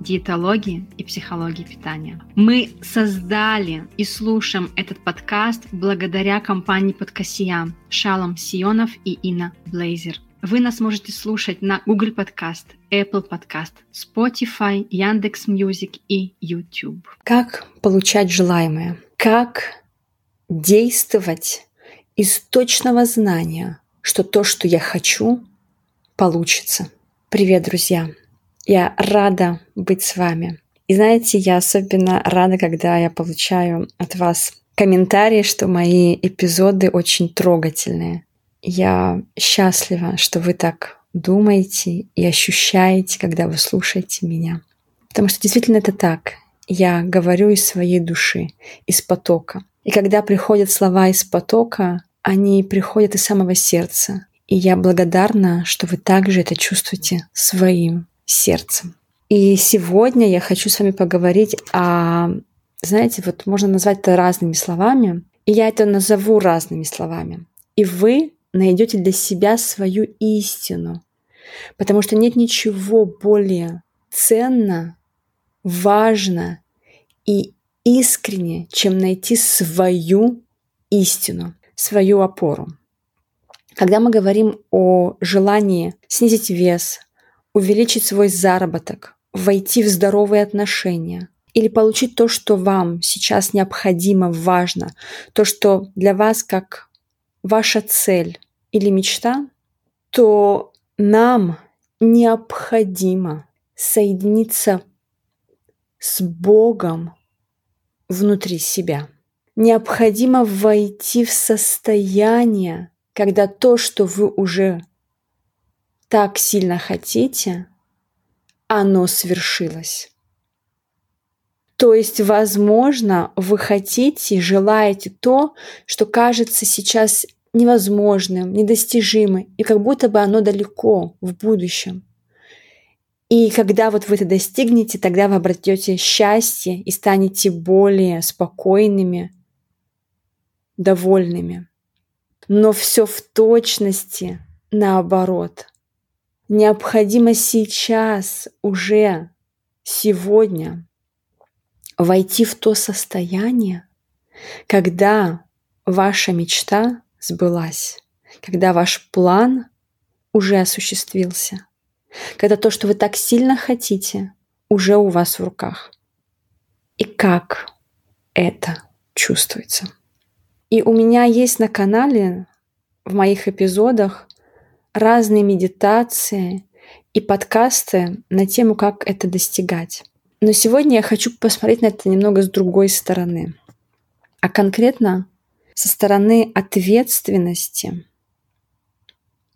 диетологии и психологии питания. Мы создали и слушаем этот подкаст благодаря компании Подкасия Шалом Сионов и Инна Блейзер. Вы нас можете слушать на Google Podcast, Apple Podcast, Spotify, Яндекс Music и YouTube. Как получать желаемое? Как действовать из точного знания, что то, что я хочу, получится? Привет, друзья! Я рада быть с вами. И знаете, я особенно рада, когда я получаю от вас комментарии, что мои эпизоды очень трогательные. Я счастлива, что вы так думаете и ощущаете, когда вы слушаете меня. Потому что действительно это так. Я говорю из своей души, из потока. И когда приходят слова из потока, они приходят из самого сердца. И я благодарна, что вы также это чувствуете своим сердцем. И сегодня я хочу с вами поговорить о, знаете, вот можно назвать это разными словами, и я это назову разными словами. И вы найдете для себя свою истину, потому что нет ничего более ценно, важно и искренне, чем найти свою истину, свою опору. Когда мы говорим о желании снизить вес, увеличить свой заработок, войти в здоровые отношения или получить то, что вам сейчас необходимо, важно, то, что для вас как ваша цель или мечта, то нам необходимо соединиться с Богом внутри себя. Необходимо войти в состояние, когда то, что вы уже так сильно хотите, оно свершилось. То есть, возможно, вы хотите, желаете то, что кажется сейчас невозможным, недостижимым, и как будто бы оно далеко в будущем. И когда вот вы это достигнете, тогда вы обретете счастье и станете более спокойными, довольными. Но все в точности наоборот необходимо сейчас, уже сегодня войти в то состояние, когда ваша мечта сбылась, когда ваш план уже осуществился, когда то, что вы так сильно хотите, уже у вас в руках. И как это чувствуется. И у меня есть на канале в моих эпизодах разные медитации и подкасты на тему, как это достигать. Но сегодня я хочу посмотреть на это немного с другой стороны. А конкретно со стороны ответственности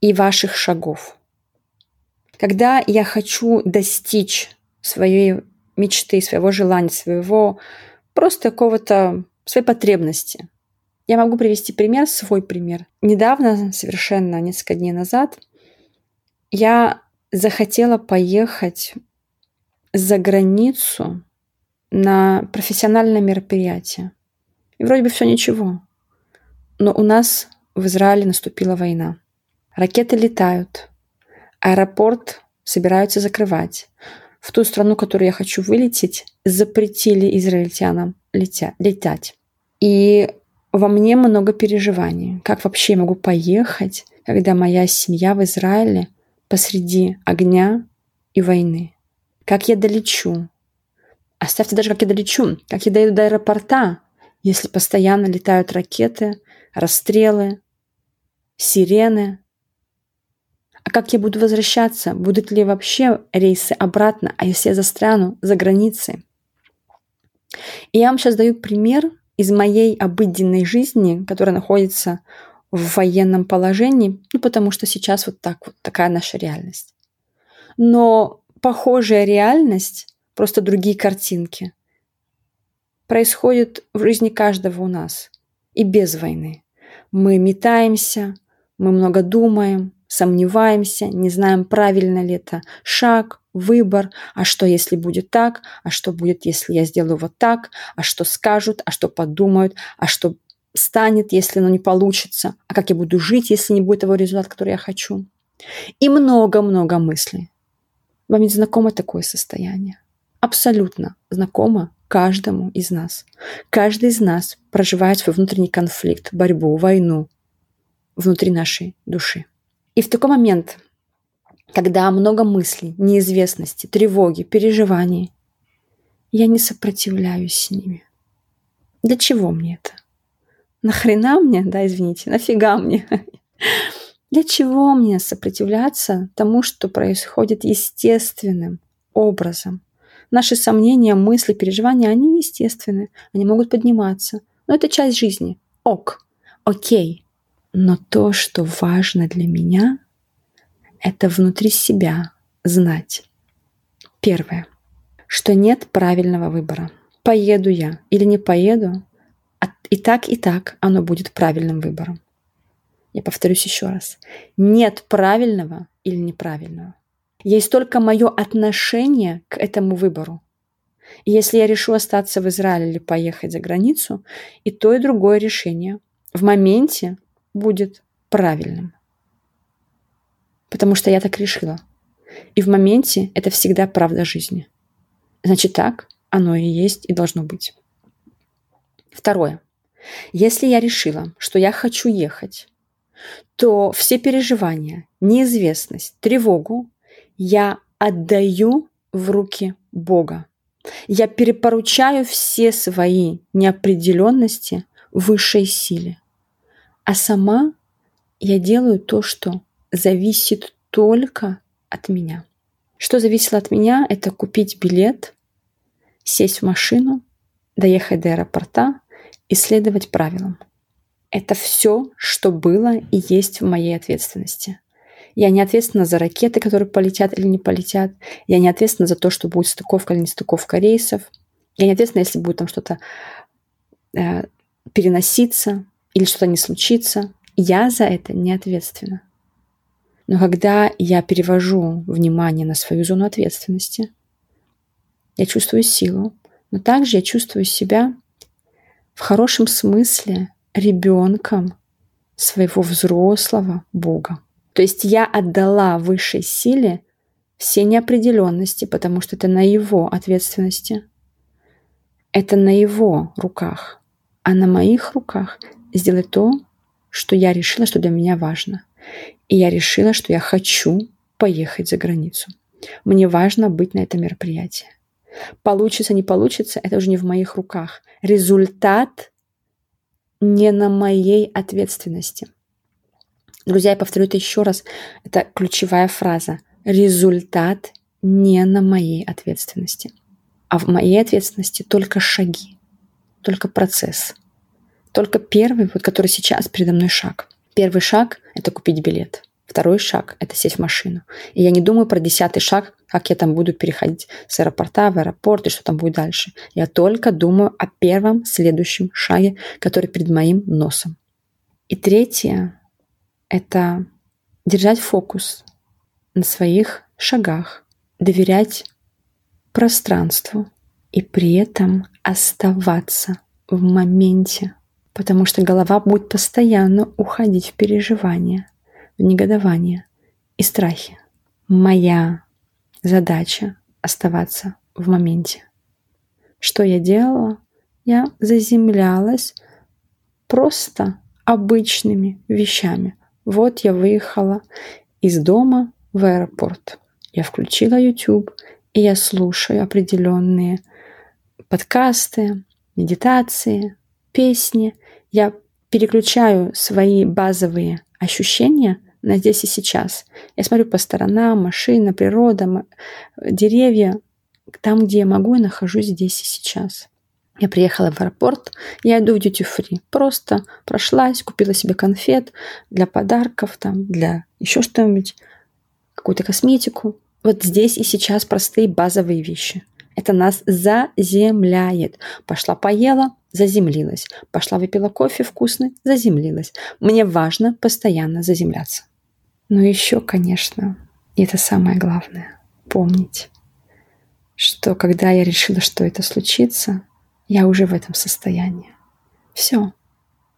и ваших шагов. Когда я хочу достичь своей мечты, своего желания, своего просто какого-то своей потребности, я могу привести пример, свой пример. Недавно, совершенно несколько дней назад, я захотела поехать за границу на профессиональное мероприятие. И вроде бы все ничего. Но у нас в Израиле наступила война. Ракеты летают. Аэропорт собираются закрывать. В ту страну, которую я хочу вылететь, запретили израильтянам летя, летать. И во мне много переживаний. Как вообще я могу поехать, когда моя семья в Израиле посреди огня и войны? Как я долечу? Оставьте даже, как я долечу, как я дойду до аэропорта, если постоянно летают ракеты, расстрелы, сирены. А как я буду возвращаться? Будут ли вообще рейсы обратно? А если я застряну за границей? И я вам сейчас даю пример – из моей обыденной жизни, которая находится в военном положении, ну потому что сейчас вот так вот такая наша реальность. Но похожая реальность, просто другие картинки, происходит в жизни каждого у нас и без войны. Мы метаемся, мы много думаем, сомневаемся, не знаем, правильно ли это шаг, выбор, а что если будет так, а что будет, если я сделаю вот так, а что скажут, а что подумают, а что станет, если оно не получится, а как я буду жить, если не будет того результата, который я хочу. И много-много мыслей. Вам ведь знакомо такое состояние? Абсолютно знакомо каждому из нас. Каждый из нас проживает свой внутренний конфликт, борьбу, войну внутри нашей души. И в такой момент, когда много мыслей, неизвестности, тревоги, переживаний, я не сопротивляюсь с ними. Для чего мне это? Нахрена мне, да, извините, нафига мне? Для чего мне сопротивляться тому, что происходит естественным образом? Наши сомнения, мысли, переживания, они естественны, они могут подниматься. Но это часть жизни. Ок, окей. Но то, что важно для меня, это внутри себя знать. Первое, что нет правильного выбора. Поеду я или не поеду, а и так, и так оно будет правильным выбором. Я повторюсь еще раз. Нет правильного или неправильного. Есть только мое отношение к этому выбору. И если я решу остаться в Израиле или поехать за границу, и то, и другое решение в моменте будет правильным. Потому что я так решила. И в моменте это всегда правда жизни. Значит, так оно и есть и должно быть. Второе. Если я решила, что я хочу ехать, то все переживания, неизвестность, тревогу я отдаю в руки Бога. Я перепоручаю все свои неопределенности высшей силе. А сама я делаю то, что зависит только от меня. Что зависело от меня, это купить билет, сесть в машину, доехать до аэропорта и следовать правилам. Это все, что было и есть в моей ответственности. Я не ответственна за ракеты, которые полетят или не полетят. Я не ответственна за то, что будет стыковка или не стыковка рейсов. Я не ответственна, если будет там что-то э, переноситься или что-то не случится. Я за это не ответственна. Но когда я перевожу внимание на свою зону ответственности, я чувствую силу, но также я чувствую себя в хорошем смысле ребенком своего взрослого Бога. То есть я отдала высшей силе все неопределенности, потому что это на его ответственности. Это на его руках. А на моих руках сделать то, что я решила, что для меня важно. И я решила, что я хочу поехать за границу. Мне важно быть на этом мероприятии. Получится, не получится, это уже не в моих руках. Результат не на моей ответственности. Друзья, я повторю это еще раз. Это ключевая фраза. Результат не на моей ответственности. А в моей ответственности только шаги, только процесс. Только первый, вот который сейчас передо мной шаг. Первый шаг – это купить билет. Второй шаг – это сесть в машину. И я не думаю про десятый шаг, как я там буду переходить с аэропорта в аэропорт и что там будет дальше. Я только думаю о первом следующем шаге, который перед моим носом. И третье это держать фокус на своих шагах, доверять пространству и при этом оставаться в моменте, потому что голова будет постоянно уходить в переживания, в негодование и страхи. Моя задача оставаться в моменте. Что я делала? Я заземлялась просто обычными вещами – вот я выехала из дома в аэропорт. Я включила YouTube, и я слушаю определенные подкасты, медитации, песни. Я переключаю свои базовые ощущения на здесь и сейчас. Я смотрю по сторонам, машина, природа, деревья. Там, где я могу, я нахожусь здесь и сейчас. Я приехала в аэропорт, я иду в duty free. Просто прошлась, купила себе конфет для подарков, там, для еще что-нибудь, какую-то косметику. Вот здесь и сейчас простые базовые вещи. Это нас заземляет. Пошла поела, заземлилась. Пошла выпила кофе вкусный, заземлилась. Мне важно постоянно заземляться. Но еще, конечно, это самое главное, помнить, что когда я решила, что это случится, я уже в этом состоянии. Все,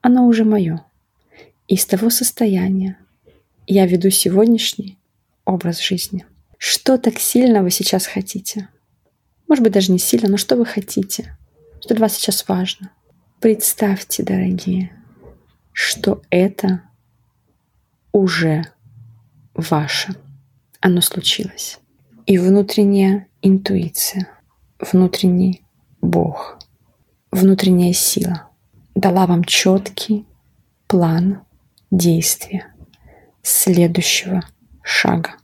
оно уже мое. И из того состояния я веду сегодняшний образ жизни. Что так сильно вы сейчас хотите? Может быть, даже не сильно, но что вы хотите? Что для вас сейчас важно? Представьте, дорогие, что это уже ваше. Оно случилось. И внутренняя интуиция, внутренний Бог, внутренняя сила дала вам четкий план действия следующего шага.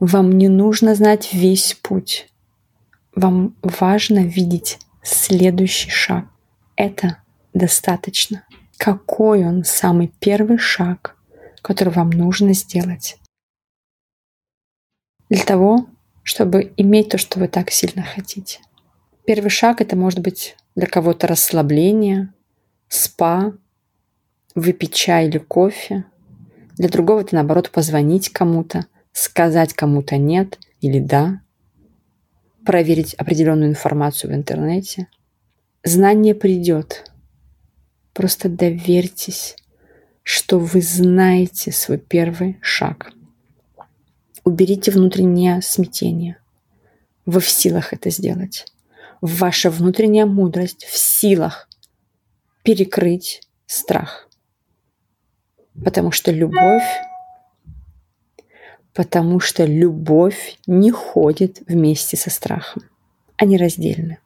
Вам не нужно знать весь путь. Вам важно видеть следующий шаг. Это достаточно. Какой он самый первый шаг, который вам нужно сделать для того, чтобы иметь то, что вы так сильно хотите. Первый шаг это может быть для кого-то расслабление, спа, выпить чай или кофе. Для другого это наоборот позвонить кому-то, сказать кому-то нет или да, проверить определенную информацию в интернете. Знание придет. Просто доверьтесь, что вы знаете свой первый шаг. Уберите внутреннее смятение. Вы в силах это сделать. Ваша внутренняя мудрость в силах перекрыть страх. Потому что любовь потому что любовь не ходит вместе со страхом. Они раздельны.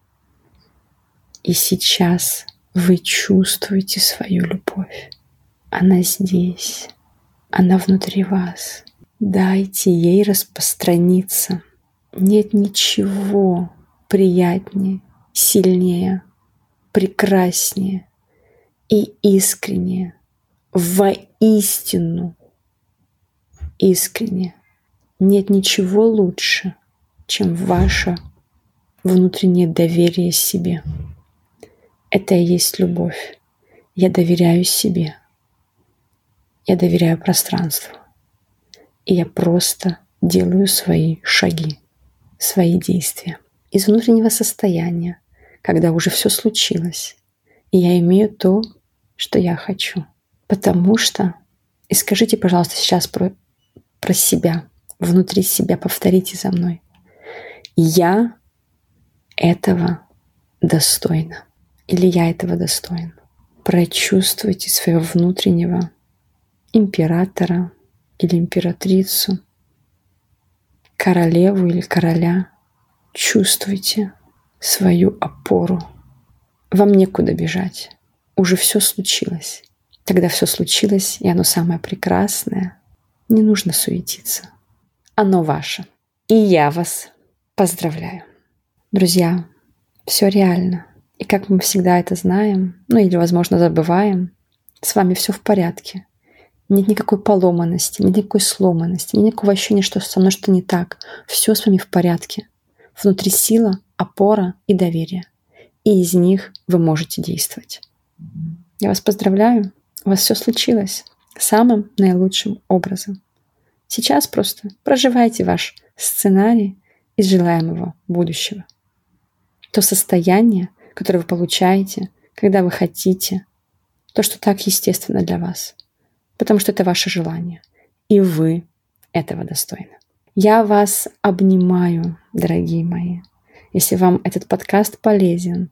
И сейчас вы чувствуете свою любовь. Она здесь. Она внутри вас. Дайте ей распространиться. Нет ничего приятнее, сильнее, прекраснее и искреннее, воистину искренне нет ничего лучше, чем ваше внутреннее доверие себе. Это и есть любовь. Я доверяю себе. Я доверяю пространству. И я просто делаю свои шаги, свои действия. Из внутреннего состояния, когда уже все случилось, и я имею то, что я хочу. Потому что, и скажите, пожалуйста, сейчас про, про себя, внутри себя. Повторите за мной. Я этого достойна. Или я этого достоин. Прочувствуйте своего внутреннего императора или императрицу, королеву или короля. Чувствуйте свою опору. Вам некуда бежать. Уже все случилось. Когда все случилось, и оно самое прекрасное, не нужно суетиться оно ваше. И я вас поздравляю. Друзья, все реально. И как мы всегда это знаем, ну или, возможно, забываем, с вами все в порядке. Нет никакой поломанности, нет никакой сломанности, нет никакого ощущения, что со мной что не так. Все с вами в порядке. Внутри сила, опора и доверие. И из них вы можете действовать. Я вас поздравляю. У вас все случилось самым наилучшим образом. Сейчас просто проживайте ваш сценарий из желаемого будущего. То состояние, которое вы получаете, когда вы хотите, то, что так естественно для вас. Потому что это ваше желание. И вы этого достойны. Я вас обнимаю, дорогие мои. Если вам этот подкаст полезен,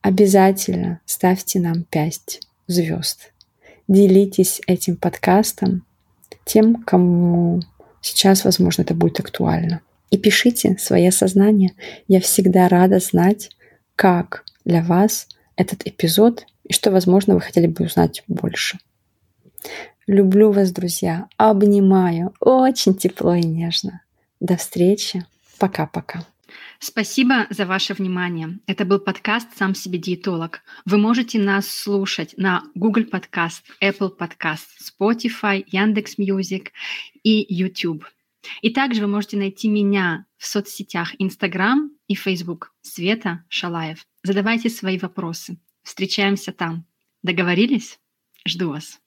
обязательно ставьте нам 5 звезд. Делитесь этим подкастом тем, кому сейчас, возможно, это будет актуально. И пишите свои осознания. Я всегда рада знать, как для вас этот эпизод и что, возможно, вы хотели бы узнать больше. Люблю вас, друзья. Обнимаю. Очень тепло и нежно. До встречи. Пока-пока. Спасибо за ваше внимание. Это был подкаст «Сам себе диетолог». Вы можете нас слушать на Google Podcast, Apple Podcast, Spotify, Яндекс.Music и YouTube. И также вы можете найти меня в соцсетях Instagram и Facebook Света Шалаев. Задавайте свои вопросы. Встречаемся там. Договорились? Жду вас.